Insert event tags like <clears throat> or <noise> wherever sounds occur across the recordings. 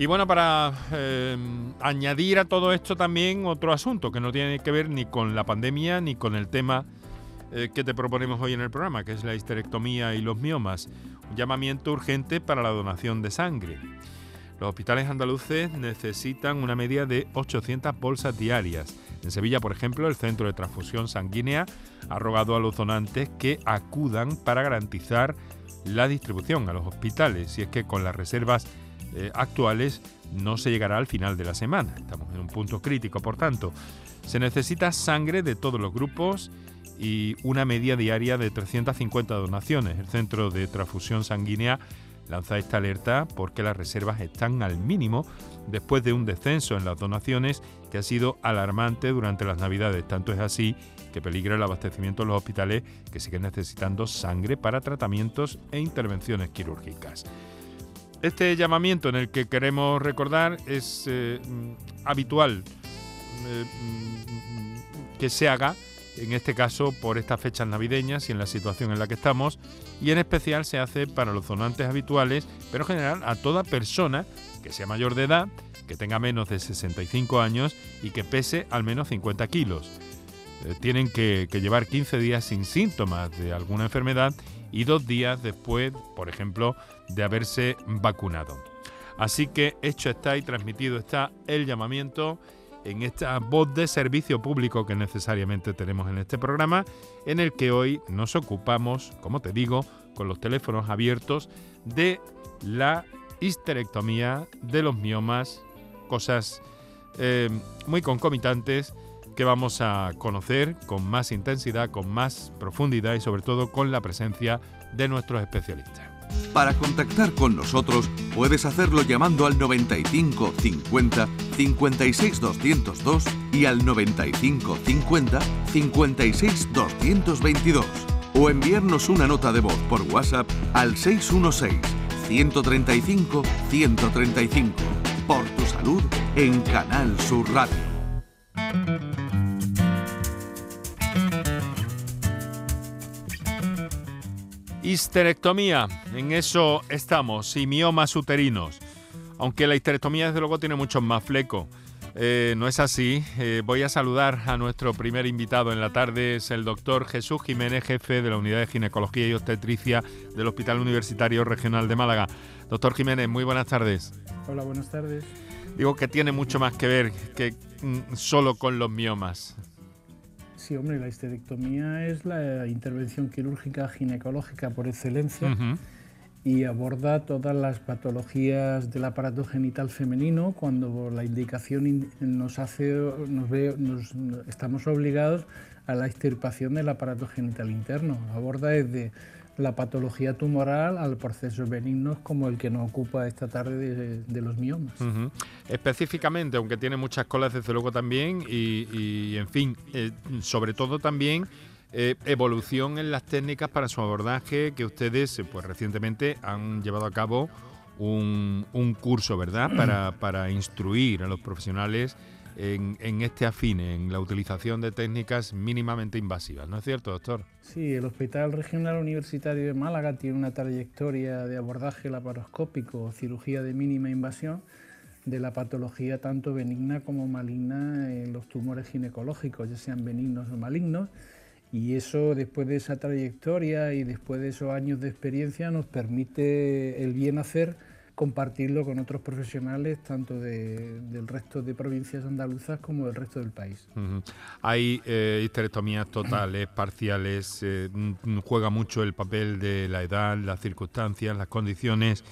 Y bueno, para eh, añadir a todo esto también otro asunto que no tiene que ver ni con la pandemia ni con el tema eh, que te proponemos hoy en el programa, que es la histerectomía y los miomas. Un llamamiento urgente para la donación de sangre. Los hospitales andaluces necesitan una media de 800 bolsas diarias. En Sevilla, por ejemplo, el Centro de Transfusión Sanguínea ha rogado a los donantes que acudan para garantizar la distribución a los hospitales, y es que con las reservas eh, actuales no se llegará al final de la semana. Estamos en un punto crítico, por tanto. Se necesita sangre de todos los grupos y una media diaria de 350 donaciones. El Centro de Transfusión Sanguínea lanza esta alerta porque las reservas están al mínimo después de un descenso en las donaciones que ha sido alarmante durante las Navidades. Tanto es así que peligra el abastecimiento de los hospitales que siguen necesitando sangre para tratamientos e intervenciones quirúrgicas. Este llamamiento en el que queremos recordar es eh, mm, habitual eh, mm, que se haga, en este caso por estas fechas navideñas y en la situación en la que estamos, y en especial se hace para los donantes habituales, pero en general a toda persona que sea mayor de edad, que tenga menos de 65 años y que pese al menos 50 kilos. Eh, tienen que, que llevar 15 días sin síntomas de alguna enfermedad y dos días después, por ejemplo, de haberse vacunado. Así que hecho está y transmitido está el llamamiento en esta voz de servicio público que necesariamente tenemos en este programa, en el que hoy nos ocupamos, como te digo, con los teléfonos abiertos de la histerectomía, de los miomas, cosas eh, muy concomitantes que vamos a conocer con más intensidad, con más profundidad y sobre todo con la presencia de nuestros especialistas. Para contactar con nosotros puedes hacerlo llamando al 95 50 56 202 y al 95 50 56 222 o enviarnos una nota de voz por WhatsApp al 616 135 135 por tu salud en Canal Sur Radio. Histerectomía, en eso estamos, y miomas uterinos. Aunque la histerectomía desde luego tiene muchos más flecos. Eh, no es así. Eh, voy a saludar a nuestro primer invitado en la tarde, es el doctor Jesús Jiménez, jefe de la Unidad de Ginecología y Obstetricia del Hospital Universitario Regional de Málaga. Doctor Jiménez, muy buenas tardes. Hola, buenas tardes. Digo que tiene mucho más que ver que mm, solo con los miomas. Sí, hombre, la histerectomía es la intervención quirúrgica ginecológica por excelencia y aborda todas las patologías del aparato genital femenino cuando la indicación nos hace, nos ve, nos, estamos obligados a la extirpación del aparato genital interno. Aborda desde la patología tumoral al procesos benignos como el que nos ocupa esta tarde de, los miomas. Específicamente, aunque tiene muchas colas desde luego también, y, en fin, eh, sobre todo también eh, evolución en las técnicas para su abordaje que ustedes pues recientemente han llevado a cabo un, un curso, ¿verdad? Para, para instruir a los profesionales en, este afine, en la utilización de técnicas mínimamente invasivas, ¿no es cierto, doctor? Sí, el Hospital Regional Universitario de Málaga tiene una trayectoria de abordaje laparoscópico, cirugía de mínima invasión, de la patología tanto benigna como maligna en los tumores ginecológicos, ya sean benignos o malignos, y eso después de esa trayectoria y después de esos años de experiencia nos permite el bien hacer compartirlo con otros profesionales, tanto del resto de provincias andaluzas como del resto del país. Hay eh, histerectomías totales, <clears throat> parciales, eh, juega mucho el papel de la edad, las circunstancias, las condiciones.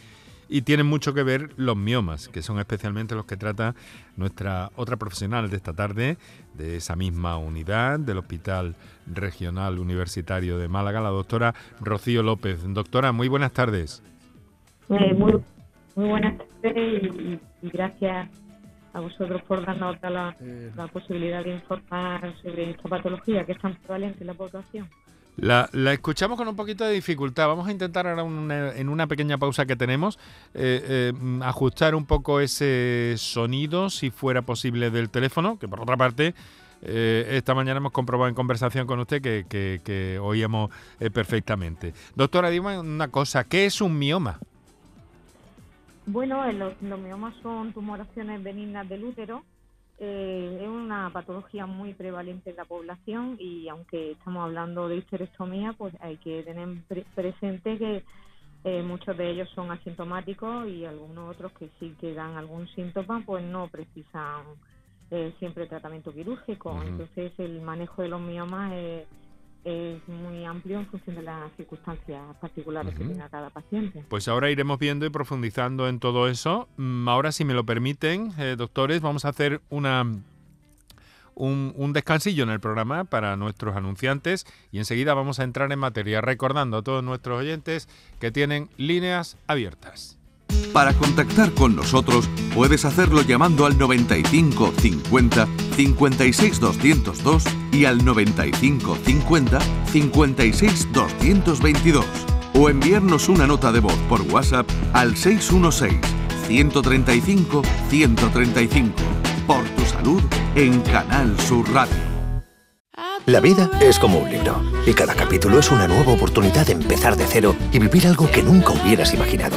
Y tienen mucho que ver los miomas, que son especialmente los que trata nuestra otra profesional de esta tarde, de esa misma unidad del Hospital Regional Universitario de Málaga, la doctora Rocío López. Doctora, muy buenas tardes. Eh, muy muy buenas tardes y, gracias a vosotros por darnos la, la posibilidad de informar sobre esta patología que es tan prevalente en la población. La, la, escuchamos con un poquito de dificultad. Vamos a intentar ahora en una pequeña pausa que tenemos eh, eh, ajustar un poco ese sonido, si fuera posible, del teléfono, que por otra parte eh, esta mañana hemos comprobado en conversación con usted que, que, que oíamos perfectamente. Doctora, dime una cosa, ¿qué es un mioma? Bueno, los, miomas son tumoraciones benignas del útero. Eh, es una patología muy prevalente en la población y aunque estamos hablando de histerectomía, pues hay que tener presente que eh, muchos de ellos son asintomáticos y algunos otros que sí que dan algún síntoma, pues no precisan eh, siempre tratamiento quirúrgico. Entonces el manejo de los miomas es es muy amplio en función de las circunstancias particulares que tenga cada paciente. Pues ahora iremos viendo y profundizando en todo eso. Mm, ahora, si me lo permiten, eh, doctores, vamos a hacer una un, un, descansillo en el programa para nuestros anunciantes y enseguida vamos a entrar en materia, recordando a todos nuestros oyentes que tienen líneas abiertas. Para contactar con nosotros puedes hacerlo llamando al 95 50 56 202 y al 95 50 56 222 o enviarnos una nota de voz por WhatsApp al 616 135 135 por tu salud en Canal Sur Radio. La vida es como un libro y cada capítulo es una nueva oportunidad de empezar de cero y vivir algo que nunca hubieras imaginado.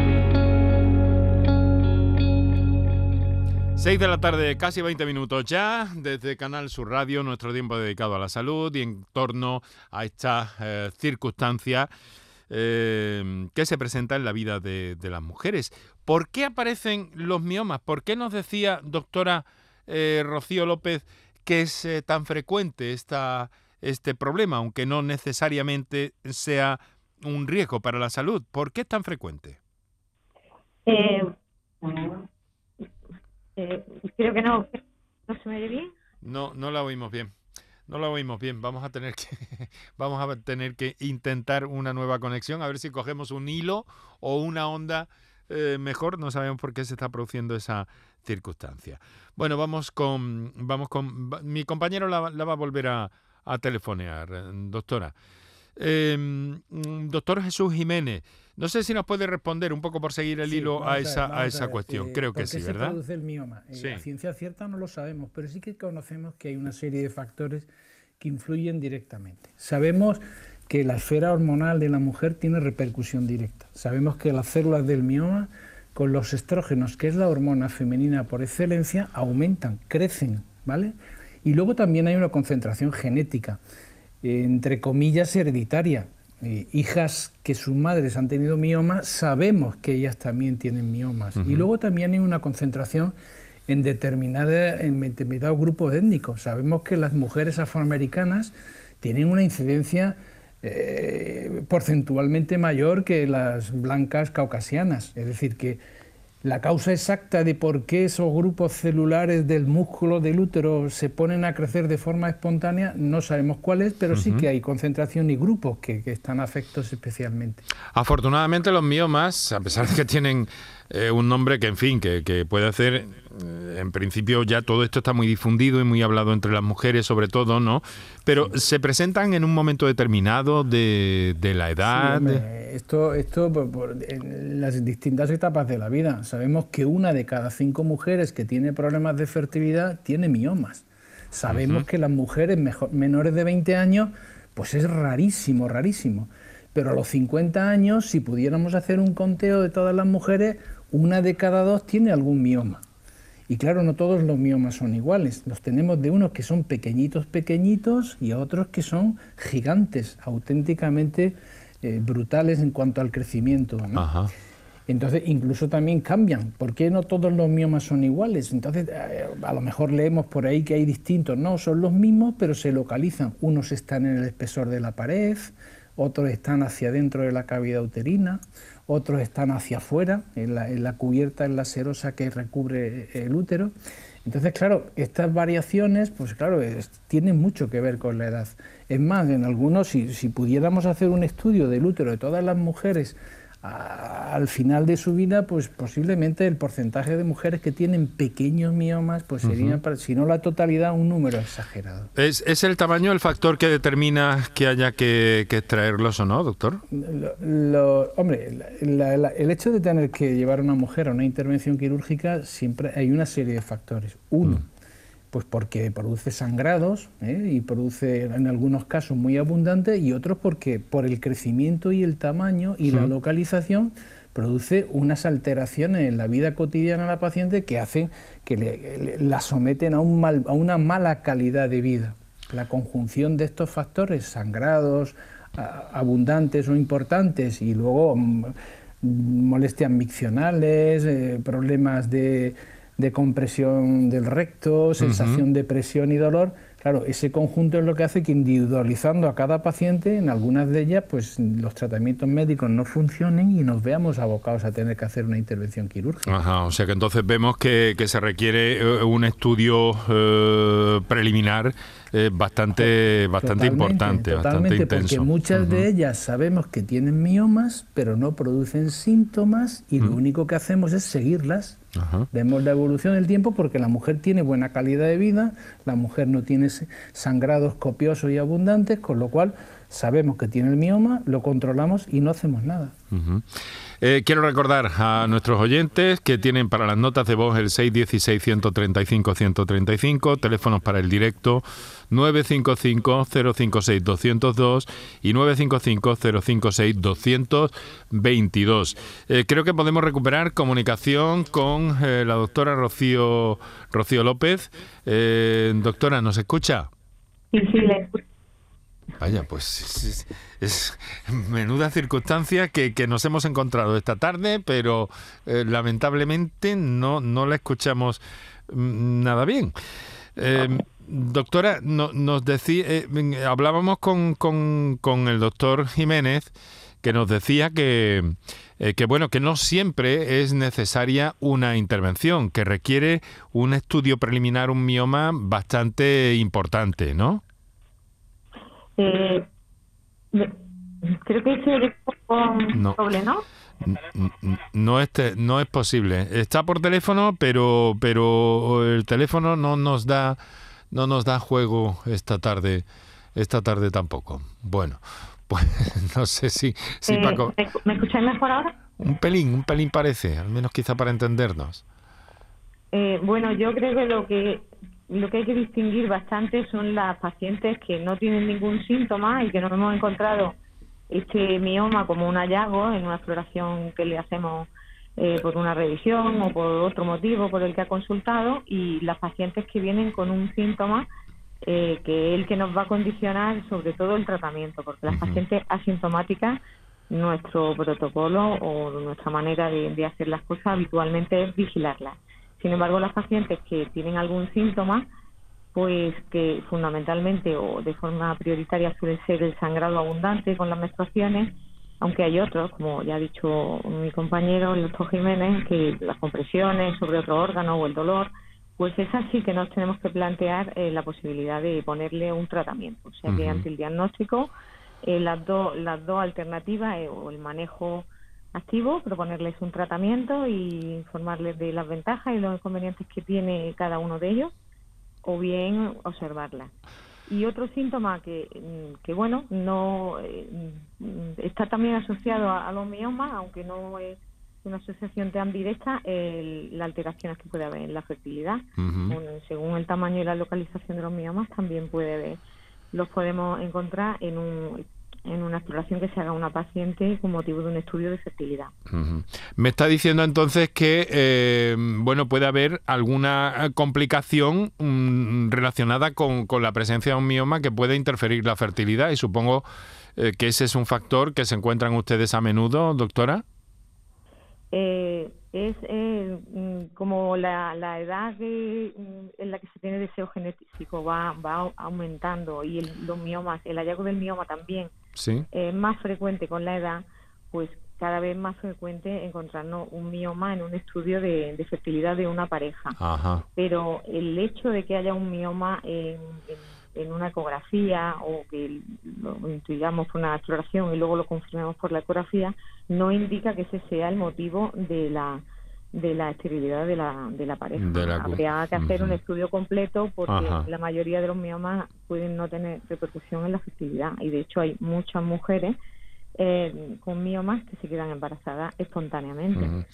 6 de la tarde, casi 20 minutos ya, desde Canal Sur Radio, nuestro tiempo dedicado a la salud y en torno a esta eh, circunstancia eh, que se presenta en la vida de, las mujeres. ¿Por qué aparecen los miomas? ¿Por qué nos decía doctora eh, Rocío López que es tan frecuente esta, este problema, aunque no necesariamente sea un riesgo para la salud? ¿Por qué es tan frecuente? Eh, creo que no, no se me oye bien. No, no la oímos bien. No la oímos bien. Vamos a tener que <laughs> vamos a tener que intentar una nueva conexión a ver si cogemos un hilo o una onda eh, mejor. No sabemos por qué se está produciendo esa circunstancia. Bueno, vamos con vamos con mi compañero la, va a volver a, a telefonear, doctora. Em, doctor Jesús Jiménez, no sé si nos puede responder un poco por seguir el hilo a, esa, a, esa cuestión. Eh, Creo que sí, ¿verdad? se produce el mioma? Eh, la ciencia cierta no lo sabemos, pero sí que conocemos que hay una serie de factores que influyen directamente. Sabemos que la esfera hormonal de la mujer tiene repercusión directa. Sabemos que las células del mioma, con los estrógenos, que es la hormona femenina por excelencia, aumentan, crecen, ¿vale? Y luego también hay una concentración genética, entre comillas, hereditaria. Eh, hijas que sus madres han tenido mioma, sabemos que ellas también tienen miomas. Y luego también hay una concentración en, determinada, en determinados grupos étnicos. Sabemos que las mujeres afroamericanas tienen una incidencia eh, porcentualmente mayor que las blancas caucasianas. Es decir, que la causa exacta de por qué esos grupos celulares del músculo del útero se ponen a crecer de forma espontánea no sabemos cuál es, pero sí que hay concentración y grupos que, están afectos especialmente. Afortunadamente los miomas, a pesar de que tienen eh, un nombre que, en fin, que, puede hacer, eh, en principio ya todo esto está muy difundido y muy hablado entre las mujeres sobre todo, ¿no? Pero se presentan en un momento determinado de, la edad. esto, esto en las distintas etapas de la vida. Sabemos que una de cada cinco mujeres que tiene problemas de fertilidad tiene miomas. Sabemos que las mujeres menores de 20 años, pues es rarísimo, rarísimo. Pero a los 50 años, si pudiéramos hacer un conteo de todas las mujeres, una de cada dos tiene algún mioma. Y claro, no todos los miomas son iguales. Los tenemos de unos que son pequeñitos, pequeñitos y a otros que son gigantes, auténticamente eh, brutales en cuanto al crecimiento. Entonces, incluso también cambian. ¿Por qué no todos los miomas son iguales? Entonces, eh, a lo mejor leemos por ahí que hay distintos. No, son los mismos, pero se localizan. Unos están en el espesor de la pared, otros están hacia dentro de la cavidad uterina, otros están hacia afuera, en la, cubierta, en la serosa que recubre el útero. Entonces, claro, estas variaciones, pues claro, tienen mucho que ver con la edad. Es más, en algunos, si, si pudiéramos hacer un estudio del útero de todas las mujeres al final de su vida, pues posiblemente el porcentaje de mujeres que tienen pequeños miomas, pues sería, si no la totalidad, un número exagerado. ¿Es, ¿Es, el tamaño el factor que determina que haya que, extraerlos o no, doctor? hombre, el hecho de tener que llevar a una mujer a una intervención quirúrgica, siempre hay una serie de factores. Uno, mm. Pues porque produce sangrados ¿eh? y produce en algunos casos muy abundante y otros porque por el crecimiento y el tamaño y la localización produce unas alteraciones en la vida cotidiana de la paciente que hacen que la someten a, un mal, a una mala calidad de vida. La conjunción de estos factores, sangrados abundantes o importantes y luego mm, molestias miccionales, eh, problemas de de compresión del recto, sensación de presión y dolor. Claro, ese conjunto es lo que hace que individualizando a cada paciente, en algunas de ellas, pues los tratamientos médicos no funcionen y nos veamos abocados a tener que hacer una intervención quirúrgica. Ajá, o sea que entonces vemos que, se requiere eh, un estudio eh, preliminar eh, bastante, bastante importante, bastante intenso. Porque muchas de ellas sabemos que tienen miomas, pero no producen síntomas y lo único que hacemos es seguirlas Vemos la evolución del tiempo porque la mujer tiene buena calidad de vida, la mujer no tiene sangrados copiosos y abundantes, con lo cual sabemos que tiene el mioma, lo controlamos y no hacemos nada. Eh, quiero recordar a nuestros oyentes que tienen para las notas de voz el 616-135-135, teléfonos para el directo 955-056-202 y 955-056-222. Eh, creo que podemos recuperar comunicación con eh, la doctora Rocío, Rocío López. doctora, ¿nos escucha? Sí, sí, le escucho. Vaya, pues es, menuda circunstancia que, nos hemos encontrado esta tarde, pero eh, lamentablemente no, no la escuchamos mm, nada bien. Em, doctora, nos decía, eh, hablábamos con, con, el doctor Jiménez que nos decía que, eh, que, bueno, que no siempre es necesaria una intervención, que requiere un estudio preliminar, un mioma bastante importante, ¿no? Eh, creo que ese no. doble, ¿no? No es, no es posible. Está por teléfono, pero, pero el teléfono no nos da, no nos da juego esta tarde, esta tarde tampoco. Bueno, <laughs> pues no sé si, si eh, Paco. ¿Me escucháis mejor ahora? Un pelín, un pelín parece, al menos quizá para entendernos. Eh, bueno, yo creo que lo que lo que hay que distinguir bastante son las pacientes que no tienen ningún síntoma y que nos hemos encontrado este mioma como un hallazgo en una exploración que le hacemos eh, por una revisión o por otro motivo por el que ha consultado y las pacientes que vienen con un síntoma eh, que es el que nos va a condicionar sobre todo el tratamiento, porque las pacientes asintomáticas nuestro protocolo o nuestra manera de hacer las cosas habitualmente es vigilarlas sin embargo, las pacientes que tienen algún síntoma, pues que fundamentalmente o de forma prioritaria suele ser el sangrado abundante con las menstruaciones, aunque hay otros, como ya ha dicho mi compañero, el doctor Jiménez, que las compresiones sobre otro órgano o el dolor, pues es así que nos tenemos que plantear eh, la posibilidad de ponerle un tratamiento. O sea que ante el diagnóstico, eh, las, dos las dos alternativas eh, o el manejo activo, proponerles un tratamiento y informarles de las ventajas y los inconvenientes que tiene cada uno de ellos, o bien observarla. Y otro síntoma que, mm, que bueno, no eh, está también asociado a, los miomas, aunque no es una asociación tan directa, el, las alteraciones que puede haber en la fertilidad. según el tamaño y la localización de los miomas, también puede haber, los podemos encontrar en un en una exploración que se haga una paciente con motivo de un estudio de fertilidad. Me está diciendo entonces que eh, bueno puede haber alguna complicación mm, relacionada con, la presencia de un mioma que puede interferir la fertilidad y supongo eh, que ese es un factor que se encuentran ustedes a menudo, doctora. Eh, es eh, mm, como la, la edad mm, en la que se tiene deseo genético va, va aumentando y el, los miomas, el hallazgo del mioma también es más frecuente con la edad, pues cada vez más frecuente encontrarnos un mioma en un estudio de, fertilidad de una pareja. Pero el hecho de que haya un mioma en en una ecografía o que lo intuyamos por una exploración y luego lo confirmemos por la ecografía, no indica que ese sea el motivo de la de la esterilidad de la, de la pareja. Habría que hacer un estudio completo porque la mayoría de los miomas pueden no tener repercusión en la fertilidad. Y de hecho hay muchas mujeres eh, con miomas que se quedan embarazadas espontáneamente.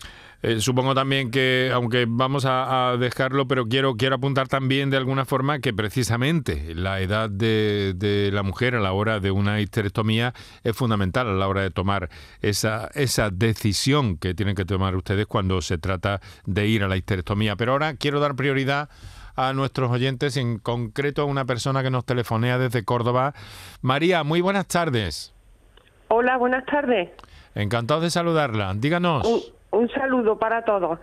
Eh, supongo también que, aunque vamos a, dejarlo, pero quiero, quiero apuntar también de alguna forma que precisamente la edad de, la mujer a la hora de una histerectomía es fundamental a la hora de tomar esa, esa decisión que tienen que tomar ustedes cuando se trata de ir a la histerectomía. Pero ahora quiero dar prioridad a nuestros oyentes, en concreto a una persona que nos telefonea desde Córdoba. María, muy buenas tardes. Hola, buenas tardes. Encantado de saludarla. Díganos. Un, saludo para todos.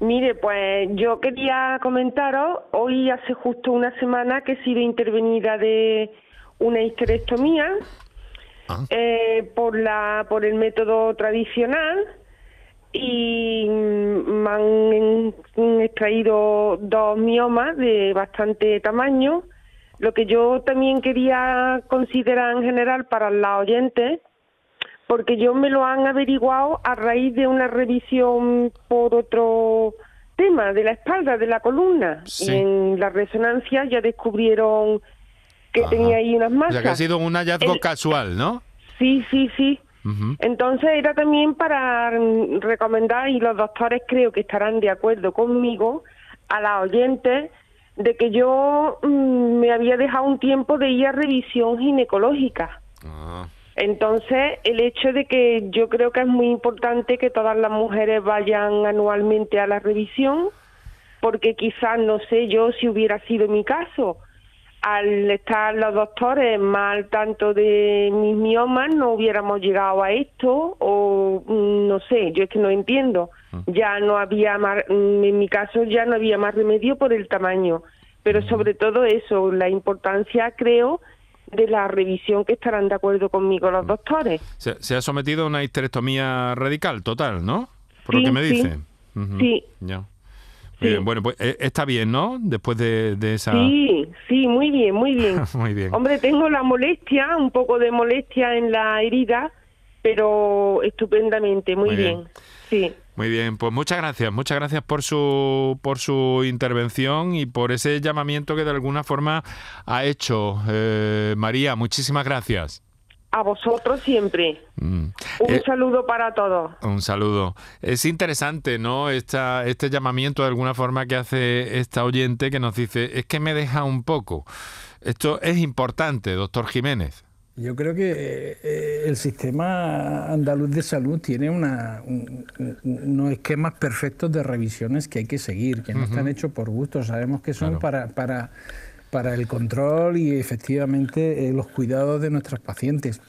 Mire, pues yo quería comentaros, hoy hace justo una semana que he sido intervenida de una histerectomía ah. eh, por, la, por el método tradicional y me han extraído dos miomas de bastante tamaño. Lo que yo también quería considerar en general para las oyentes porque yo me lo han averiguado a raíz de una revisión por otro tema de la espalda, de la columna. Y en la resonancia ya descubrieron que tenía ahí unas masas. O sea, que ha sido un hallazgo casual, ¿no? Sí, sí, sí. Entonces era también para recomendar, y los doctores creo que estarán de acuerdo conmigo, a las oyentes, de que yo mm, me había dejado un tiempo de ir a revisión ginecológica. Ah. Entonces, el hecho de que yo creo que es muy importante que todas las mujeres vayan anualmente a la revisión, porque quizás, no sé yo si hubiera sido mi caso, al estar los doctores mal tanto de mis miomas no hubiéramos llegado a esto o mm, no sé, yo es que no entiendo. Ah. Ya no había más, mm, en mi caso ya no había más remedio por el tamaño, pero sobre todo eso, la importancia creo de la revisión que estarán de acuerdo conmigo los doctores. Se, ha sometido a una histerectomía radical total, ¿no? Por lo que me dice. Sí. Ya. bueno, pues eh, está bien, ¿no? Después de, esa... Sí, sí, muy bien, muy bien. <laughs> muy bien. Hombre, tengo la molestia, un poco de molestia en la herida, pero estupendamente, muy, bien. Sí. Muy bien, pues muchas gracias, muchas gracias por su por su intervención y por ese llamamiento que de alguna forma ha hecho eh, María. Muchísimas gracias. A vosotros siempre. Mm. Un eh, saludo para todos. Un saludo. Es interesante, ¿no? Esta, este llamamiento de alguna forma que hace esta oyente que nos dice, es que me deja un poco. Esto es importante, doctor Jiménez. Yo creo que eh, el sistema andaluz de salud tiene una, unos esquemas perfectos de revisiones que hay que seguir, que no están hechos por gusto, sabemos que son para, para, para el control y efectivamente eh, los cuidados de nuestros pacientes.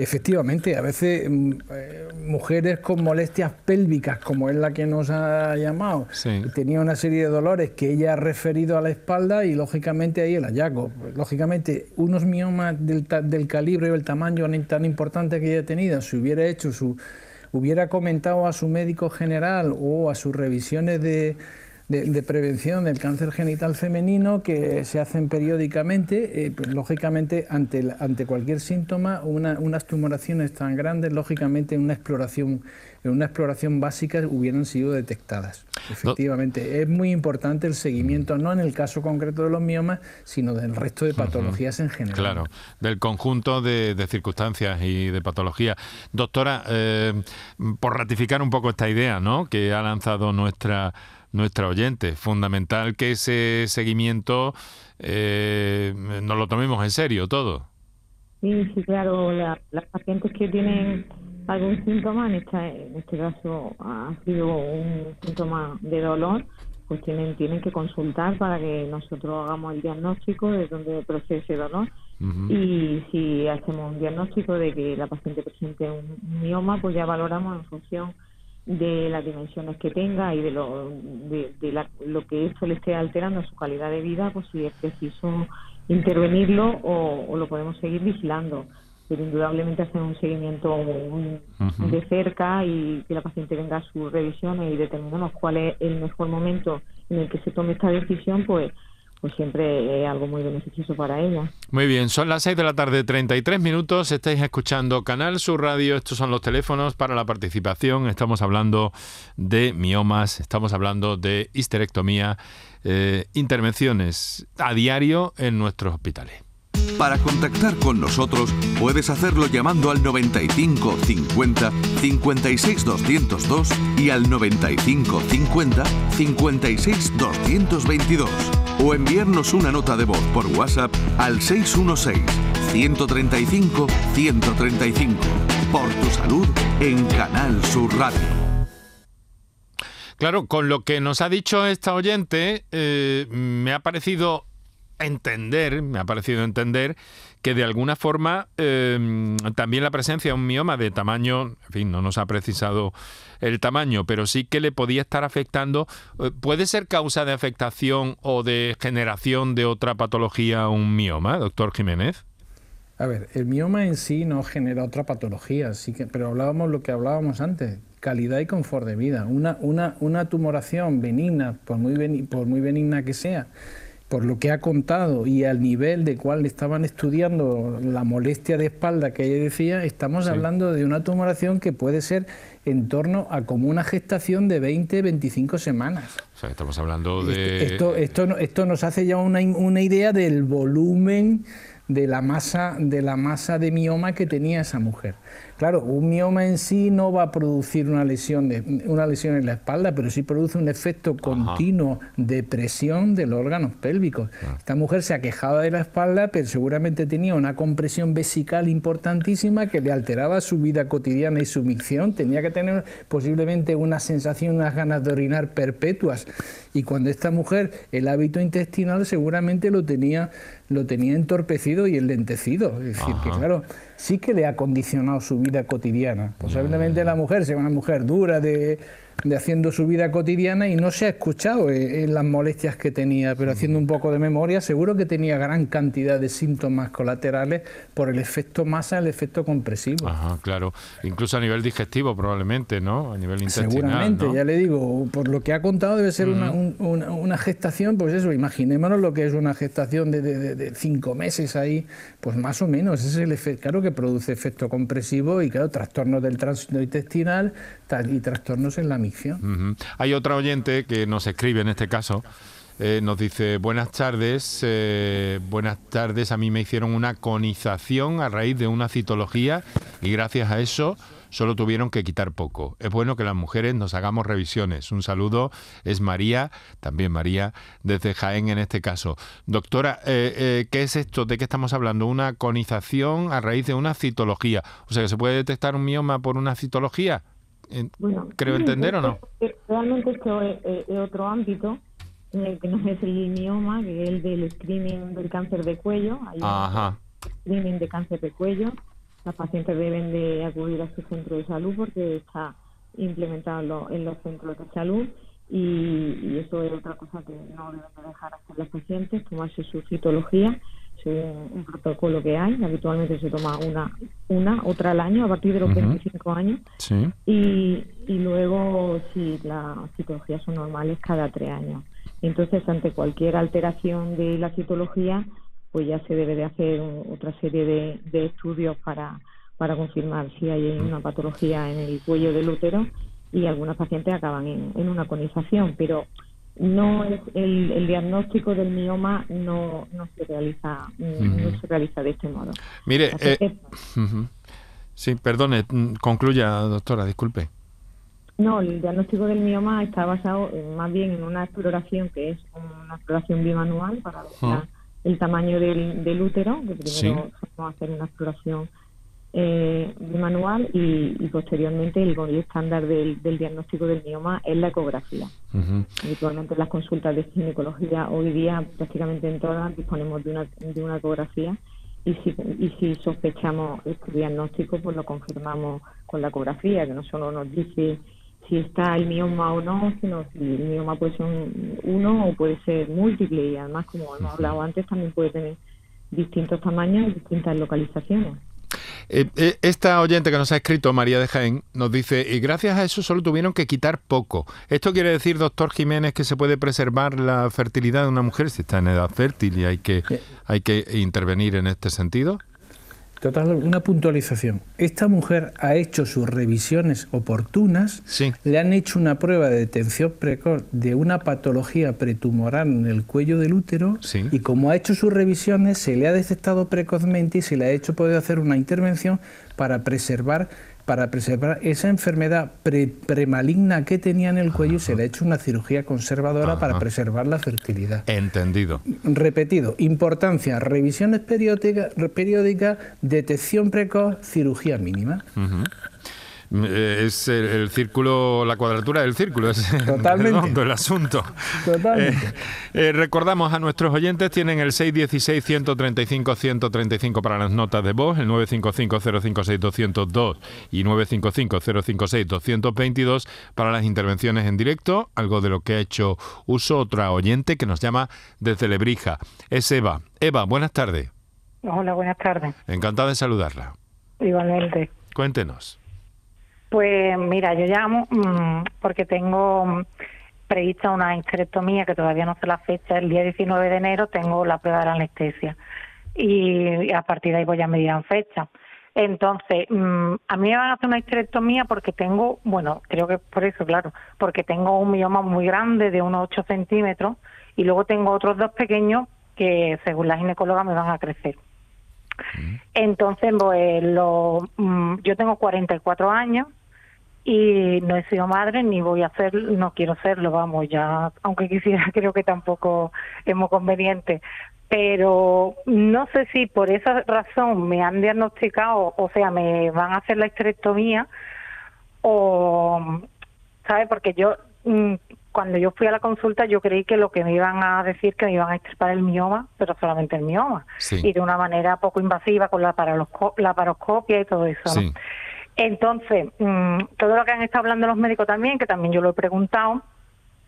Efectivamente, a veces mm, eh, mujeres con molestias pélvicas, como es la que nos ha llamado, tenía una serie de dolores que ella ha referido a la espalda y lógicamente ahí el hallazgo. Lógicamente, unos miomas del, del calibre o el tamaño tan importante que ella ha tenido, si hubiera hecho su, hubiera comentado a su médico general o a sus revisiones de de, prevención del cáncer genital femenino que se hacen periódicamente. Eh, pues, lógicamente, ante, ante cualquier síntoma, unas tumoraciones tan grandes, lógicamente, una exploración en una exploración básica hubieran sido detectadas. Efectivamente, es muy importante el seguimiento, no en el caso concreto de los miomas, sino del resto de patologías en general. Claro, del conjunto de, circunstancias y de patologías. Doctora, eh, por ratificar un poco esta idea ¿no? que ha lanzado nuestra nuestra oyente. Fundamental que ese seguimiento eh, nos lo tomemos en serio todo. Sí, sí, claro. las pacientes que tienen algún síntoma, en, en este caso ha sido un síntoma de dolor, pues tienen, tienen que consultar para que nosotros hagamos el diagnóstico de dónde procede ese dolor. Y si hacemos un diagnóstico de que la paciente presente un mioma, pues ya valoramos en función de las dimensiones que tenga y de lo, de, lo que eso le esté alterando su calidad de vida, pues si es preciso intervenirlo o, o lo podemos seguir vigilando. Pero indudablemente hacer un seguimiento de cerca y que la paciente venga a sus revisiones y determinemos cuál es el mejor momento en el que se tome esta decisión, pues pues siempre es algo muy beneficioso para ella. Muy bien, son las 6 de la tarde, 33 minutos, estáis escuchando Canal Sur Radio, estos son los teléfonos para la participación, estamos hablando de miomas, estamos hablando de histerectomía, eh, intervenciones a diario en nuestros hospitales. Para contactar con nosotros puedes hacerlo llamando al 95 50 56 202 y al 95 50 56 222 o enviarnos una nota de voz por WhatsApp al 616 135 135 por tu salud en Canal Sur Radio. Claro, con lo que nos ha dicho esta oyente, eh, me ha parecido entender, me ha parecido entender, que de alguna forma em, también la presencia de un mioma de tamaño, en fin, no nos ha precisado el tamaño, pero sí que le podía estar afectando, eh, ¿puede ser causa de afectación o de generación de otra patología un mioma, doctor Jiménez? A ver, el mioma en sí no genera otra patología, sí que, pero hablábamos lo que hablábamos antes, calidad y confort de vida. Una, una, una tumoración benigna, por muy, por muy benigna que sea, por lo que ha contado y al nivel de cual estaban estudiando la molestia de espalda que ella decía, estamos hablando de una tumoración que puede ser en torno a como una gestación de 20, 25 semanas. O sea, estamos hablando de... Esto, esto, esto nos hace ya una, una idea del volumen de la masa de la masa de mioma que tenía esa mujer. Claro, un mioma en sí no va a producir una lesión, de, una lesión en la espalda, pero sí produce un efecto continuo de presión de los órganos pélvicos. Ah. Esta mujer se ha quejado de la espalda, pero seguramente tenía una compresión vesical importantísima que le alteraba su vida cotidiana y su micción. Tenía que tener posiblemente una sensación, unas ganas de orinar perpetuas. Y cuando esta mujer, el hábito intestinal seguramente lo tenía, lo tenía entorpecido y enlentecido. Es decir, que claro, sí que le ha condicionado su vida cotidiana. Posiblemente la mujer sea una mujer dura de de haciendo su vida cotidiana y no se ha escuchado en, las molestias que tenía, pero haciendo un poco de memoria, seguro que tenía gran cantidad de síntomas colaterales por el efecto masa, el efecto compresivo. Ajá, claro. Incluso a nivel digestivo probablemente, ¿no? A nivel intestinal. Seguramente, ya le digo, por lo que ha contado debe ser una, una, gestación, pues eso, imaginémonos lo que es una gestación de, de, cinco meses ahí, pues más o menos, ese es el efecto, claro que produce efecto compresivo y claro, trastornos del tránsito intestinal y trastornos en la hay otra oyente que nos escribe en este caso. Eh, nos dice, buenas tardes, eh, buenas tardes, a mí me hicieron una conización a raíz de una citología y gracias a eso solo tuvieron que quitar poco. Es bueno que las mujeres nos hagamos revisiones. Un saludo, es María, también María, desde Jaén en este caso. Doctora, eh, ¿qué es esto? ¿De qué estamos hablando? ¿Una conización a raíz de una citología? O sea, se puede detectar un mioma por una citología creo entender o no. Realmente esto es, otro ámbito en el que no es el mioma, que es el del screening del cáncer de cuello. Hay Ajá. screening de cáncer de cuello. Las pacientes deben de acudir a su centro de salud porque está implementado en los centros de salud y, eso es otra cosa que no deben dejar hacer las pacientes, tomarse su citología un, protocolo que hay. Habitualmente se toma una, una otra al año a partir de los 25 años. Y, y luego, si las citologías son normales, cada tres años. Entonces, ante cualquier alteración de la citología, pues ya se debe de hacer otra serie de, de estudios para, para confirmar si hay una patología en el cuello del útero y algunos pacientes acaban en, en una conización, pero no es el, diagnóstico del mioma no, no se realiza no se realiza de este modo. Mire, eh, sí, perdone, mm, concluya, doctora, disculpe. No, el diagnóstico del mioma está basado más bien en una exploración que es una exploración bimanual para ver el tamaño del, del útero, que primero vamos a hacer una exploración eh, manual y, posteriormente el, estándar del, diagnóstico del mioma es la ecografía. Habitualmente las consultas de ginecología hoy día prácticamente en todas disponemos de una, de una ecografía y si, y si sospechamos este diagnóstico pues lo confirmamos con la ecografía que no solo nos dice si está el mioma o no, sino si el mioma puede ser uno o puede ser múltiple y además como hemos hablado antes también puede tener distintos tamaños y distintas localizaciones. Eh, eh, esta oyente que nos ha escrito, María de Jaén, nos dice, y gracias a eso solo tuvieron que quitar poco. ¿Esto quiere decir, doctor Jiménez, que se puede preservar la fertilidad de una mujer si está en edad fértil y hay que, hay que intervenir en este sentido? Total, una puntualización. Esta mujer ha hecho sus revisiones oportunas, le han hecho una prueba de detención precoz de una patología pretumoral en el cuello del útero y como ha hecho sus revisiones se le ha detectado precozmente y se le ha hecho poder hacer una intervención para preservar para preservar esa enfermedad premaligna que tenía en el cuello y se le ha hecho una cirugía conservadora para preservar la fertilidad. Entendido. Repetido, importancia, revisiones periódicas, periódica, detección precoz, cirugía mínima. Eh, es el, círculo, la cuadratura del círculo, es Totalmente. el asunto. Totalmente. Eh, eh, recordamos a nuestros oyentes, tienen el 616-135-135 para las notas de voz, el 955-056-202 y 955-056-222 para las intervenciones en directo, algo de lo que ha hecho uso otra oyente que nos llama desde Lebrija. Es Eva. Eva, buenas tardes. Hola, buenas tardes. Encantada de saludarla. Igualmente. Cuéntenos. Pues mira, yo llamo mm, porque tengo mm, prevista una histerectomía que todavía no sé la fecha. El día 19 de enero tengo la prueba de la anestesia y a partir de ahí voy a medir en fecha. Entonces, mm, a mí me van a hacer una histerectomía porque tengo, bueno, creo que por eso, claro, porque tengo un mioma muy grande de unos 8 centímetros y luego tengo otros dos pequeños que según la ginecóloga me van a crecer. Entonces, pues lo, yo tengo 44 años y no he sido madre ni voy a ser, no quiero serlo, vamos, ya, aunque quisiera, <laughs> creo que tampoco es muy conveniente. Pero no sé si por esa razón me han diagnosticado, o sea, me van a hacer la histerectomía o, ¿sabes? Porque yo, mm, cuando yo fui a la consulta, yo creí que lo que me iban a decir que me iban a extirpar el mioma, pero solamente el mioma, y de una manera poco invasiva con la, la paroscopia y todo eso. ¿no? Entonces, mm, todo lo que han estado hablando los médicos también, que también yo lo he preguntado,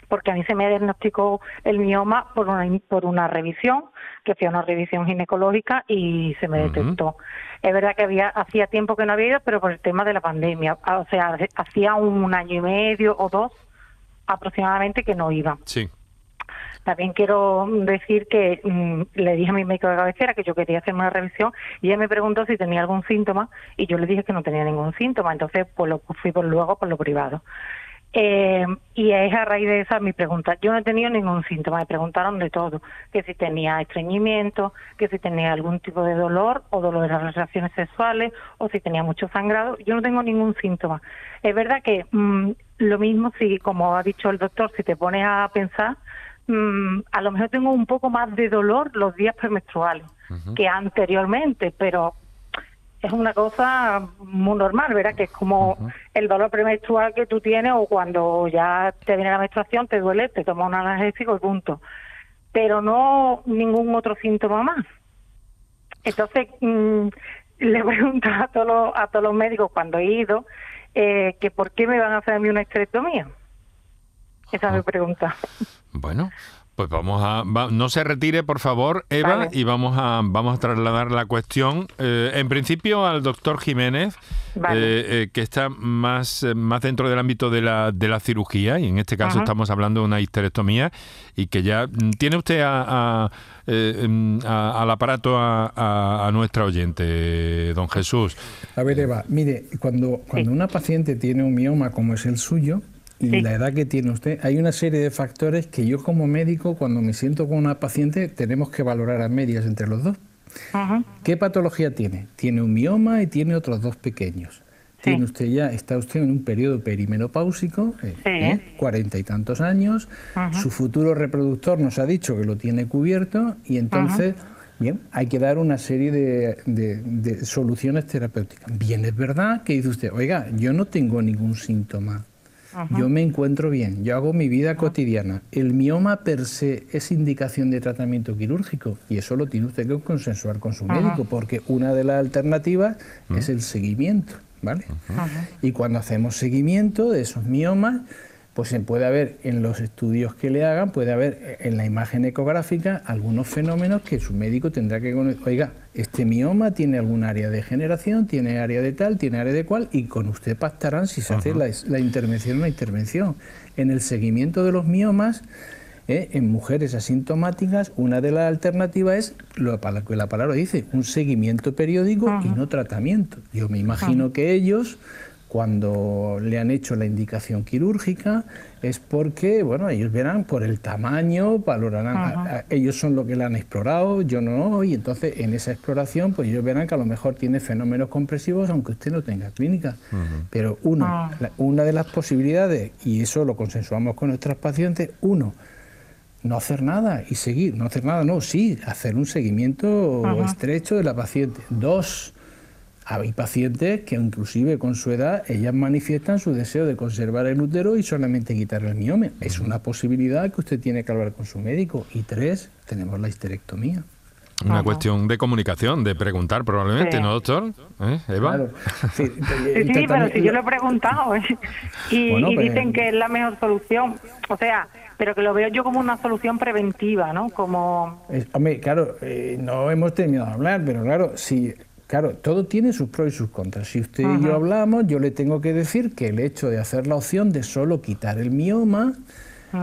porque a mí se me diagnosticó el mioma por una, por una revisión, que fue una revisión ginecológica y se me detectó. Es verdad que había hacía tiempo que no había ido, pero por el tema de la pandemia, o sea, hacía un año y medio o dos aproximadamente que no iba. Sí. También quiero decir que mm, le dije a mi médico de cabecera que yo quería hacerme una revisión y ella me preguntó si tenía algún síntoma y yo le dije que no tenía ningún síntoma, entonces pues lo fui por luego por lo privado. Eh, y es a raíz de esa mi pregunta. Yo no he tenido ningún síntoma, me preguntaron de todo, que si tenía estreñimiento, que si tenía algún tipo de dolor o dolor de las relaciones sexuales o si tenía mucho sangrado. Yo no tengo ningún síntoma. Es verdad que mm, lo mismo si, como ha dicho el doctor, si te pones a pensar, Mm, a lo mejor tengo un poco más de dolor los días premenstruales que anteriormente, pero es una cosa muy normal, ¿verdad? Que es como el dolor premenstrual que tú tienes o cuando ya te viene la menstruación, te duele, te tomas un analgésico y punto. Pero no ningún otro síntoma más. Entonces, mm, <laughs> le pregunto a todos, los, a todos los médicos cuando he ido eh, que por qué me van a hacer a mí una esterectomía. Esa es mi pregunta. Bueno, Pues vamos a, no se retire por favor, Eva, y vamos a vamos a trasladar la cuestión, eh, en principio al doctor Jiménez, eh, eh, que está más más dentro del ámbito de la, de la cirugía y en este caso estamos hablando de una histerectomía y que ya mm, tiene usted a, em, al aparato a, a, nuestra oyente, don Jesús. A ver, Eva, mire, cuando cuando una paciente tiene un mioma como es el suyo y la edad que tiene usted, hay una serie de factores que yo como médico, cuando me siento con una paciente, tenemos que valorar a medias entre los dos. ¿Qué patología tiene? Tiene un mioma y tiene otros dos pequeños. Tiene usted ya, está usted en un periodo perimenopáusico, eh, ¿eh? cuarenta y tantos años, su futuro reproductor nos ha dicho que lo tiene cubierto y entonces, bien, hay que dar una serie de, de soluciones terapéuticas. Bien, es verdad que dice usted, oiga, yo no tengo ningún síntoma yo me encuentro bien, yo hago mi vida cotidiana. El mioma per se es indicación de tratamiento quirúrgico y eso lo tiene usted que consensuar con su médico porque una de las alternativas es el seguimiento, ¿vale? Y cuando hacemos seguimiento de esos miomas, pues se puede haber en los estudios que le hagan, puede haber en la imagen ecográfica algunos fenómenos que su médico tendrá que conocer. Oiga, este mioma tiene algún área de generación, tiene área de tal, tiene área de cual, y con usted pactarán si se hace la, intervención o la intervención. En el seguimiento de los miomas, eh, en mujeres asintomáticas, una de las alternativas es lo que la palabra dice, un seguimiento periódico y no tratamiento. Yo me imagino que ellos cuando le han hecho la indicación quirúrgica es porque, bueno, ellos verán por el tamaño, valorarán, ellos son lo que le han explorado, yo no, y entonces en esa exploración, pues ellos verán que a lo mejor tiene fenómenos compresivos, aunque usted no tenga clínica. Pero uno, ah. una de las posibilidades, y eso lo consensuamos con nuestras pacientes, uno, no hacer nada y seguir, no hacer nada, no, sí, hacer un seguimiento estrecho de la paciente. Dos, hay pacientes que inclusive con su edad ellas manifiestan su deseo de conservar el útero y solamente quitar el miome. Es una posibilidad que usted tiene que hablar con su médico. Y tres, tenemos la histerectomía. Una cuestión de comunicación, de preguntar probablemente, ¿no, doctor? ¿Eh, Eva? <laughs> Sí, pero si yo lo he preguntado ¿eh? y, dicen que es la mejor solución. O sea, pero que lo veo yo como una solución preventiva, ¿no? Como... hombre, claro, eh, no hemos terminado de hablar, pero claro, si Claro, todo tiene sus pros y sus contras. Si usted y yo hablamos, yo le tengo que decir que el hecho de hacer la opción de solo quitar el mioma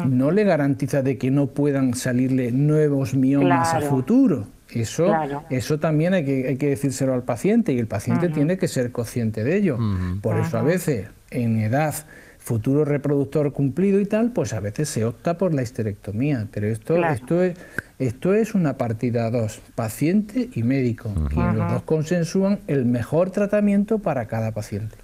no le garantiza de que no puedan salirle nuevos miomas a futuro. Eso, eso también hay que, hay que decírselo al paciente y el paciente tiene que ser consciente de ello. Por eso a veces en edad futuro reproductor cumplido y tal, pues a veces se opta por la histerectomía. Pero esto, esto, es, esto es una partida dos, paciente y médico. Y los dos consensúan el mejor tratamiento para cada paciente.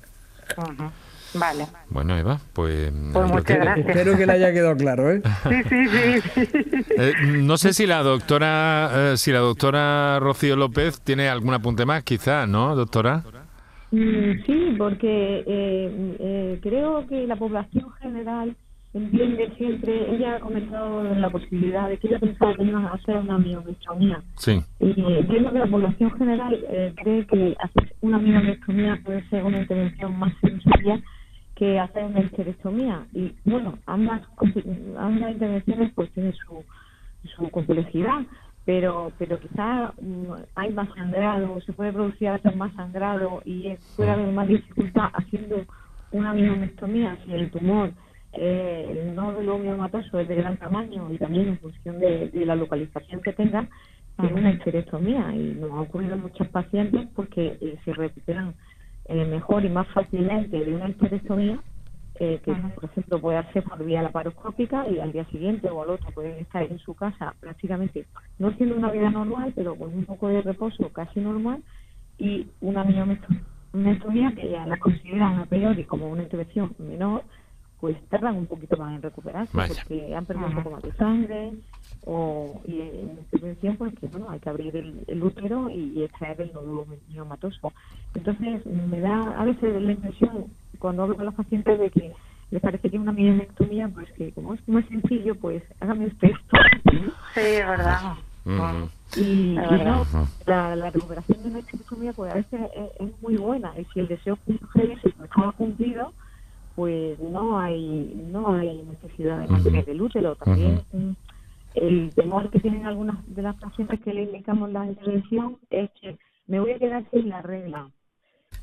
Vale. Bueno, Eva, pues... pues Espero que le haya quedado claro, ¿eh? <laughs> Sí, sí, sí. Eh, no sé si la doctora, eh, si la doctora Rocío López tiene algún apunte más, quizás, ¿no, doctora? Mm, sí, porque eh, eh, creo que la población general entiende siempre, ella ha comentado la posibilidad de que ella pensaba que iban a hacer una miomectomía. Sí. Y entiendo que la población general eh, cree que hacer una miomectomía puede ser una intervención más sencilla que hacer una histerectomía. Y bueno, ambas, ambas intervenciones pues tienen su, su complejidad pero pero quizá mm, hay más sangrado, se puede producir más sangrado y puede haber más dificultad haciendo una miomastomía si el tumor eh, el nódulo miomatoso es de gran tamaño y también en función de, la localización que tenga, es una histerectomía y nos ha ocurrido en muchos pacientes porque eh, se recuperan eh, mejor y más fácilmente de una histerectomía eh, que por ejemplo puede hacer por vía laparoscópica y al día siguiente o al otro pueden estar en su casa prácticamente no siendo una vida normal pero con un poco de reposo casi normal y una miometría que ya la consideran a priori como una intervención menor pues tardan un poquito más en recuperarse porque han perdido un poco más de sangre o y en intervención pues que bueno hay que abrir el, útero y, extraer el nódulo miomatoso. Entonces me da a veces la impresión cuando hablo con los pacientes de que les parece que una mielectomía, pues que como es muy sencillo, pues hágame usted esto. Sí, es verdad. Y, no, la, la, recuperación de una histerectomía pues a veces es, muy buena y si el deseo cumplido se estaba cumplido pues no hay no hay necesidad de mantener el útero también. El temor que tienen algunas de las pacientes que le indicamos la intervención es que me voy a quedar sin la regla.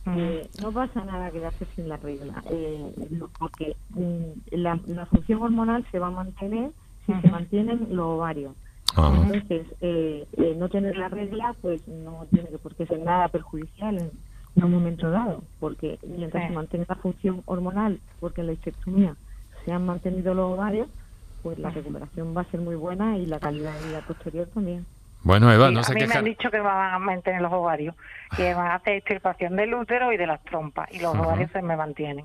Eh, no pasa nada quedarse sin la regla, eh, porque mm, la, función hormonal se va a mantener si se mantienen los ovarios. Entonces, eh, no tener la regla, pues no tiene por qué ser nada perjudicial en, un momento dado, porque mientras se mantenga la función hormonal, porque en la histerectomía se han mantenido los ovarios, pues la recuperación va a ser muy buena y la calidad de vida posterior también. Bueno, Eva, no sé qué. A mí me han dicho que van a mantener los ovarios, que van a hacer extirpación del útero y de las trompas, y los ovarios se me mantienen.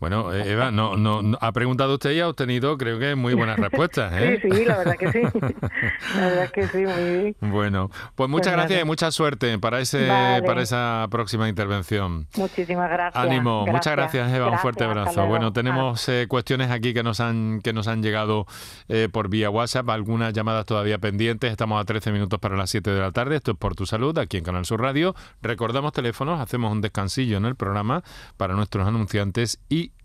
Bueno, eh, Eva, no, no, ha preguntado usted y ha obtenido, creo que, muy buenas respuestas. <laughs> ¿eh? Sí, sí, la verdad que sí. <laughs> La verdad que sí, muy bien. Bueno, pues muchas pues gracias y mucha suerte para ese para esa próxima intervención. Muchísimas gracias. Ánimo, muchas gracias, Eva, un fuerte abrazo. Bueno, tenemos eh, cuestiones aquí que nos han que nos han llegado por vía WhatsApp, algunas llamadas todavía pendientes. Estamos a 13 minutos para las 7 de la tarde. Esto es por tu salud, aquí en Canal Sur Radio. Recordamos teléfonos, hacemos un descansillo en el programa para nuestros anunciantes y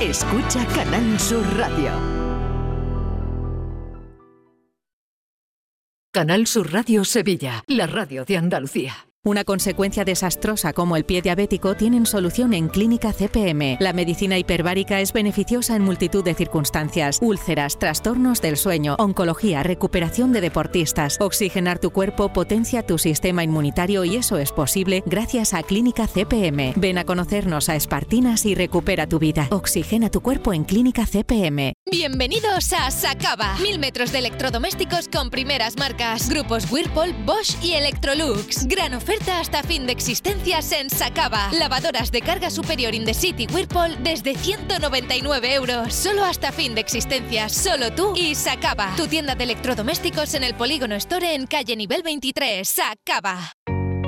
Escucha Canal Sur Radio. Canal Sur Radio Sevilla, la radio de Andalucía. Una consecuencia desastrosa como el pie diabético tienen solución en Clínica CPM. La medicina hiperbárica es beneficiosa en multitud de circunstancias. Úlceras, trastornos del sueño, oncología, recuperación de deportistas. Oxigenar tu cuerpo potencia tu sistema inmunitario y eso es posible gracias a Clínica CPM. Ven a conocernos a Espartinas y recupera tu vida. Oxigena tu cuerpo en Clínica CPM. Bienvenidos a Sacaba. Mil metros de electrodomésticos con primeras marcas. Grupos Whirlpool, Bosch y Electrolux. Gran hasta fin de existencias en Sacaba. Lavadoras de carga superior in the city Whirlpool desde 199 euros. Solo hasta fin de existencias. Solo tú y Sacaba. Tu tienda de electrodomésticos en el Polígono Store en calle nivel 23. Sacaba.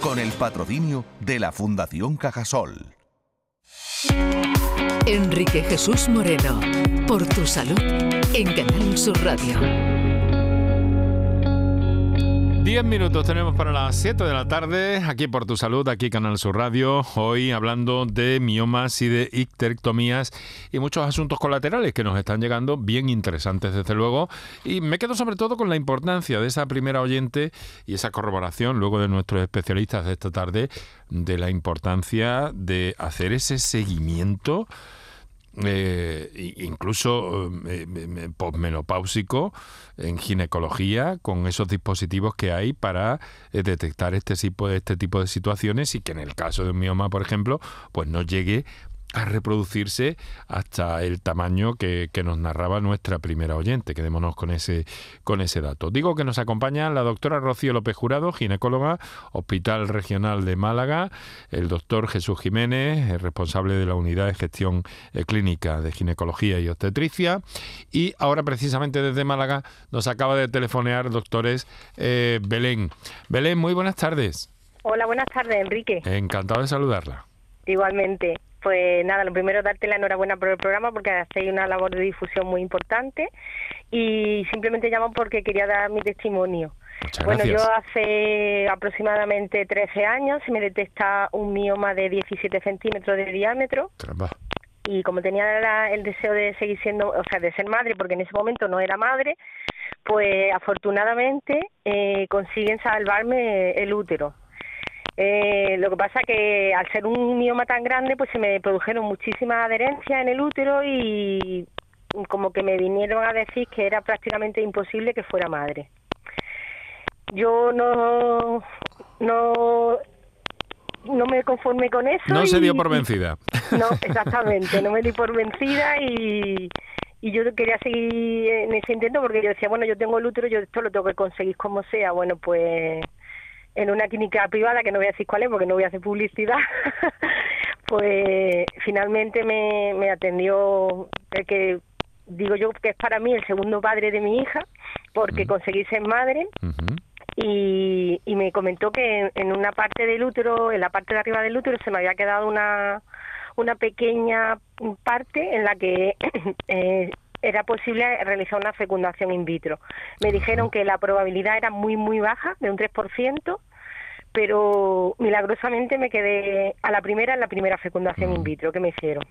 con el patrocinio de la Fundación Cajasol. Enrique Jesús Moreno, por tu salud, en Canal Sur Radio. Diez minutos tenemos para las 7 de la tarde, aquí por tu salud, aquí Canal Sur Radio, hoy hablando de miomas y de icterectomías y muchos asuntos colaterales que nos están llegando, bien interesantes desde luego, y me quedo sobre todo con la importancia de esa primera oyente y esa corroboración luego de nuestros especialistas de esta tarde, de la importancia de hacer ese seguimiento eh, incluso eh, posmenopáusico en ginecología con esos dispositivos que hay para eh, detectar este tipo, de, este tipo de situaciones y que en el caso de un mioma, por ejemplo, pues no llegue a reproducirse hasta el tamaño que, nos narraba nuestra primera oyente. Quedémonos con ese, con ese dato. Digo que nos acompaña la doctora Rocío López Jurado, ginecóloga, Hospital Regional de Málaga, el doctor Jesús Jiménez, responsable de la Unidad de Gestión eh, Clínica de Ginecología y Obstetricia. Y ahora precisamente desde Málaga nos acaba de telefonear doctores eh, Belén. Belén, muy buenas tardes. Hola, buenas tardes, Enrique. Encantado de saludarla. Igualmente. Pues nada, lo primero darte la enhorabuena por el programa porque hacéis una labor de difusión muy importante y simplemente llamo porque quería dar mi testimonio. bueno, yo hace aproximadamente 13 años se me detecta un mioma de 17 centímetros de diámetro. y como tenía el deseo de seguir siendo, o sea, de ser madre, porque en ese momento no era madre, pues afortunadamente eh, consiguen salvarme el útero. Eh, lo que pasa que al ser un mioma tan grande, pues se me produjeron muchísimas adherencias en el útero y como que me vinieron a decir que era prácticamente imposible que fuera madre. Yo no, no no me conformé con eso. No se dio por vencida. No, exactamente, no me di por vencida y, y yo quería seguir en ese intento porque yo decía, bueno, yo tengo el útero, yo esto lo tengo que conseguir como sea. Bueno, pues en una clínica privada, que no voy a decir cuál es porque no voy a hacer publicidad, <laughs> pues finalmente me, me atendió el que digo yo que es para mí el segundo padre de mi hija, porque conseguí ser madre. Y, y me comentó que en, una parte del útero, en la parte de arriba del útero, se me había quedado una, una pequeña parte en la que <clears throat> eh, era posible realizar una fecundación in vitro. Me dijeron que la probabilidad era muy, muy baja, de un 3%, pero milagrosamente me quedé a la primera, en la primera fecundación in vitro que me hicieron.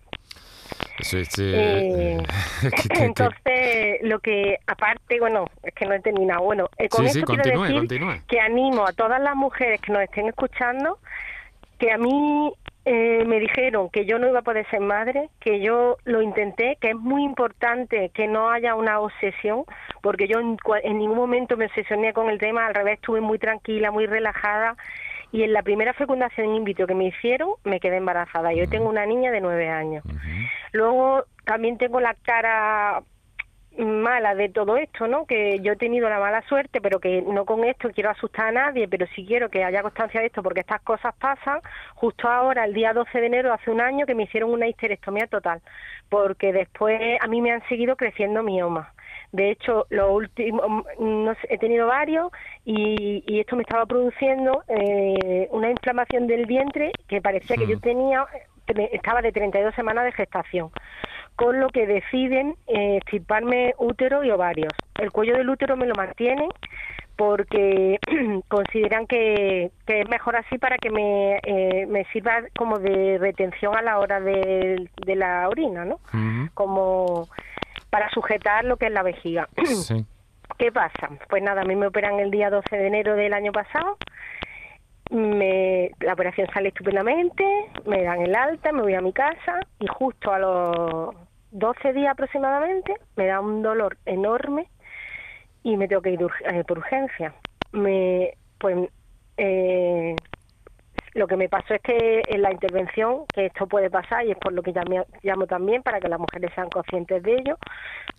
Sí, sí. Eh, <laughs> entonces, lo que aparte, bueno, es que no he terminado. Bueno, eh, con esto quiero decir que animo a todas las mujeres que nos estén escuchando que a mí eh, me dijeron que yo no iba a poder ser madre, que yo lo intenté, que es muy importante que no haya una obsesión, porque yo en, en ningún momento me obsesioné con el tema, al revés, estuve muy tranquila, muy relajada y en la primera fecundación in vitro que me hicieron me quedé embarazada. Yo tengo una niña de nueve años. Luego también tengo la cara mala de todo esto, ¿no? Que yo he tenido la mala suerte, pero que no con esto quiero asustar a nadie, pero sí quiero que haya constancia de esto porque estas cosas pasan. Justo ahora, el día 12 de enero, hace un año, que me hicieron una histerectomía total, porque después a mí me han seguido creciendo miomas. De hecho, lo último, no he tenido varios y, y, esto me estaba produciendo eh, una inflamación del vientre que parecía que yo mm. tenía, estaba de 32 semanas de gestación, con lo que deciden eh, extirparme útero y ovarios. El cuello del útero me lo mantienen porque <clears throat> consideran que, que, es mejor así para que me, eh, me sirva como de retención a la hora de, de la orina, ¿no? Como para sujetar lo que es la vejiga. <clears throat> ¿Qué pasa? Pues nada, a mí me operan el día 12 de enero del año pasado. Me, la operación sale estupendamente, me dan el alta, me voy a mi casa y justo a los 12 días aproximadamente me da un dolor enorme y me tengo que ir eh, por urgencia. Me, pues eh, lo que me pasó es que en la intervención, que esto puede pasar y es por lo que llamo, también para que las mujeres sean conscientes de ello,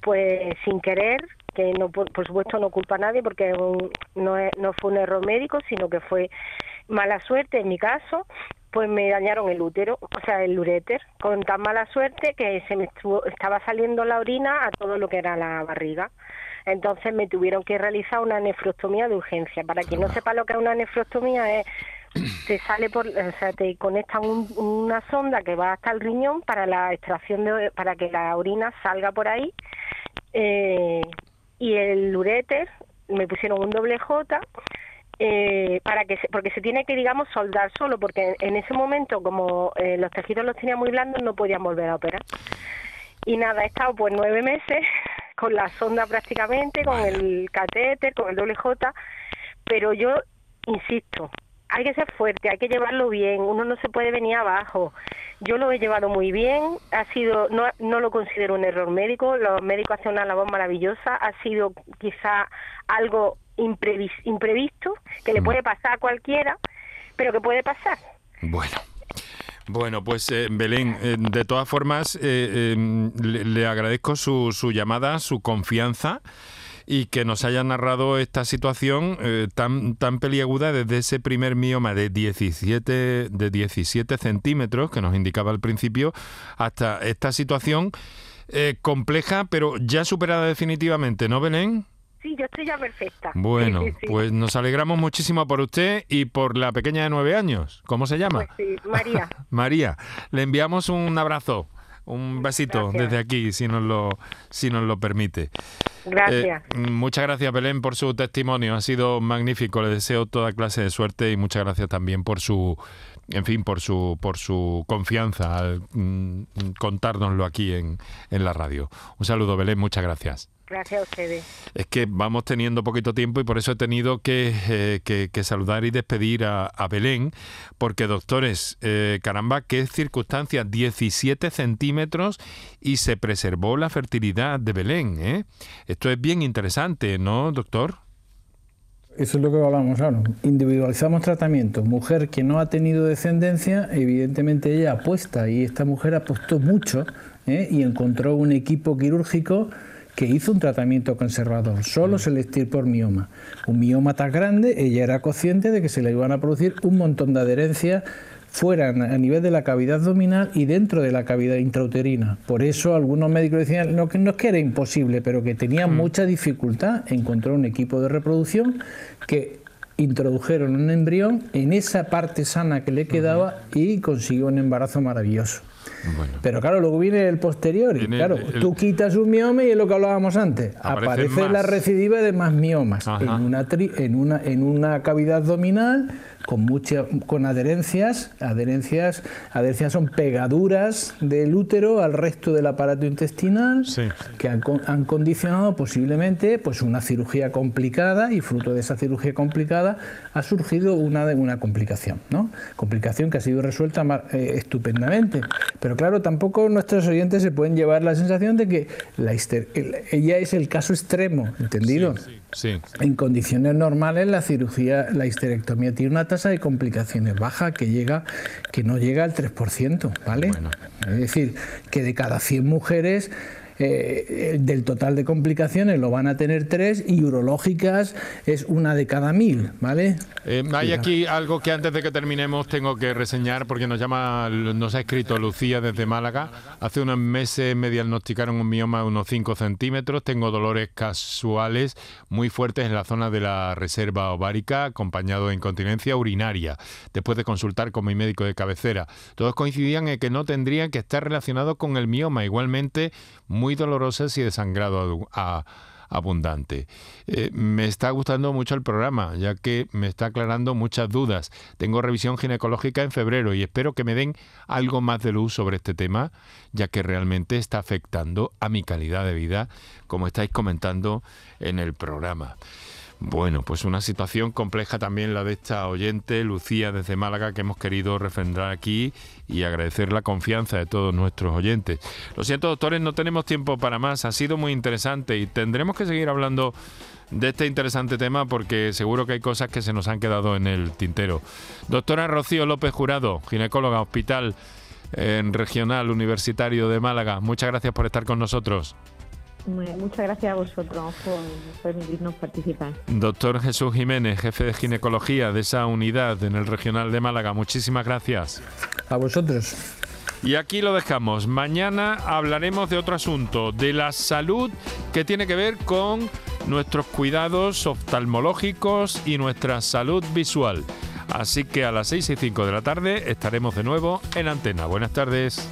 pues sin querer, que no por, supuesto no culpa a nadie porque no, no fue un error médico, sino que fue mala suerte en mi caso, pues me dañaron el útero, o sea, el uréter, con tan mala suerte que se me estaba saliendo la orina a todo lo que era la barriga. Entonces me tuvieron que realizar una nefrostomía de urgencia. Para quien no sepa lo que es una nefrostomía es te sale por, o sea, te conectan una sonda que va hasta el riñón para la extracción de, para que la orina salga por ahí eh, y el uréter me pusieron un doble J eh, para que porque se tiene que digamos soldar solo porque en ese momento como eh, los tejidos los tenía muy blandos no podían volver a operar. Y nada he estado pues nueve meses <laughs> con la sonda prácticamente con el catéter con el doble J pero yo insisto hay que ser fuerte, hay que llevarlo bien, uno no se puede venir abajo. Yo lo he llevado muy bien, ha sido, no, no lo considero un error médico, los médicos hacen una labor maravillosa, ha sido quizá algo imprevisto, que le mm. puede pasar a cualquiera, pero que puede pasar. Bueno. Bueno, pues eh, Belén, eh, de todas formas, eh, le, le, agradezco su, su llamada, su confianza y que nos haya narrado esta situación eh, tan, tan peliaguda desde ese primer mioma de 17, de 17 centímetros que nos indicaba al principio hasta esta situación eh, compleja pero ya superada definitivamente, ¿no, Belén? Sí, yo estoy ya perfecta. Bueno, pues nos alegramos muchísimo por usted y por la pequeña de nueve años. ¿Cómo se llama? Pues sí, María. <laughs> María, le enviamos un abrazo, un besito desde aquí, si nos lo, si nos lo permite. Gracias. Eh, muchas gracias, Belén, por su testimonio. Ha sido magnífico. Le deseo toda clase de suerte y muchas gracias también por su, en fin, por su, por su confianza al mm, contárnoslo aquí en, en la radio. Un saludo, Belén. Muchas gracias. Gracias a ustedes. Es que vamos teniendo poquito tiempo y por eso he tenido que, eh, saludar y despedir a, Belén, porque doctores, eh, caramba, qué circunstancias, 17 centímetros y se preservó la fertilidad de Belén. ¿eh? Esto es bien interesante, ¿no, doctor? Eso es lo que hablamos ahora. Individualizamos tratamiento. Mujer que no ha tenido descendencia, evidentemente ella apuesta y esta mujer apostó mucho y encontró un equipo quirúrgico que hizo un tratamiento conservador, solo se le por mioma. Un mioma tan grande, ella era consciente de que se le iban a producir un montón de adherencias fuera a nivel de la cavidad abdominal y dentro de la cavidad intrauterina. Por eso algunos médicos decían no, que no es que era imposible, pero que tenían mm. mucha dificultad. Encontró un equipo de reproducción que introdujeron un embrión en esa parte sana que le quedaba y consiguió un embarazo maravilloso. Pero claro, luego viene el posterior y claro, tú quitas un mioma y es lo que hablábamos antes. Aparece la recidiva de más miomas en una, en, una, en una cavidad abdominal con mucha, con adherencias, adherencias, adherencias son pegaduras del útero al resto del aparato intestinal que han, han, condicionado posiblemente pues una cirugía complicada y fruto de esa cirugía complicada ha surgido una, una complicación, ¿no? Complicación que ha sido resuelta eh, estupendamente. Pero claro, tampoco nuestros oyentes se pueden llevar la sensación de que la ella es el caso extremo, ¿entendido? En condiciones normales la cirugía, la histerectomía tiene una tasa de complicaciones baja que llega que no llega al 3%, ¿vale? Es decir, que de cada 100 mujeres eh, del total de complicaciones lo van a tener tres y urológicas es una de cada mil, ¿vale? Eh, hay aquí algo que antes de que terminemos tengo que reseñar porque nos llama, nos ha escrito Lucía desde Málaga. Hace unos meses me diagnosticaron un mioma de unos 5 centímetros. Tengo dolores casuales muy fuertes en la zona de la reserva ovárica, acompañado de incontinencia urinaria, después de consultar con mi médico de cabecera. Todos coincidían en que no tendrían que estar relacionados con el mioma. Igualmente, muy dolorosas y de sangrado abundante. Eh, me está gustando mucho el programa, ya que me está aclarando muchas dudas. Tengo revisión ginecológica en febrero y espero que me den algo más de luz sobre este tema, ya que realmente está afectando a mi calidad de vida, como estáis comentando en el programa. Bueno, pues una situación compleja también la de esta oyente, Lucía desde Málaga, que hemos querido refrendar aquí y agradecer la confianza de todos nuestros oyentes. Lo siento, doctores, no tenemos tiempo para más. Ha sido muy interesante y tendremos que seguir hablando de este interesante tema porque seguro que hay cosas que se nos han quedado en el tintero. Doctora Rocío López Jurado, ginecóloga, hospital en Regional Universitario de Málaga, muchas gracias por estar con nosotros. Muchas gracias a vosotros por permitirnos participar. Doctor Jesús Jiménez, jefe de ginecología de esa unidad en el Regional de Málaga, muchísimas gracias. A vosotros. Y aquí lo dejamos. Mañana hablaremos de otro asunto, de la salud que tiene que ver con nuestros cuidados oftalmológicos y nuestra salud visual. Así que a las 6 y 5 de la tarde estaremos de nuevo en antena. Buenas tardes.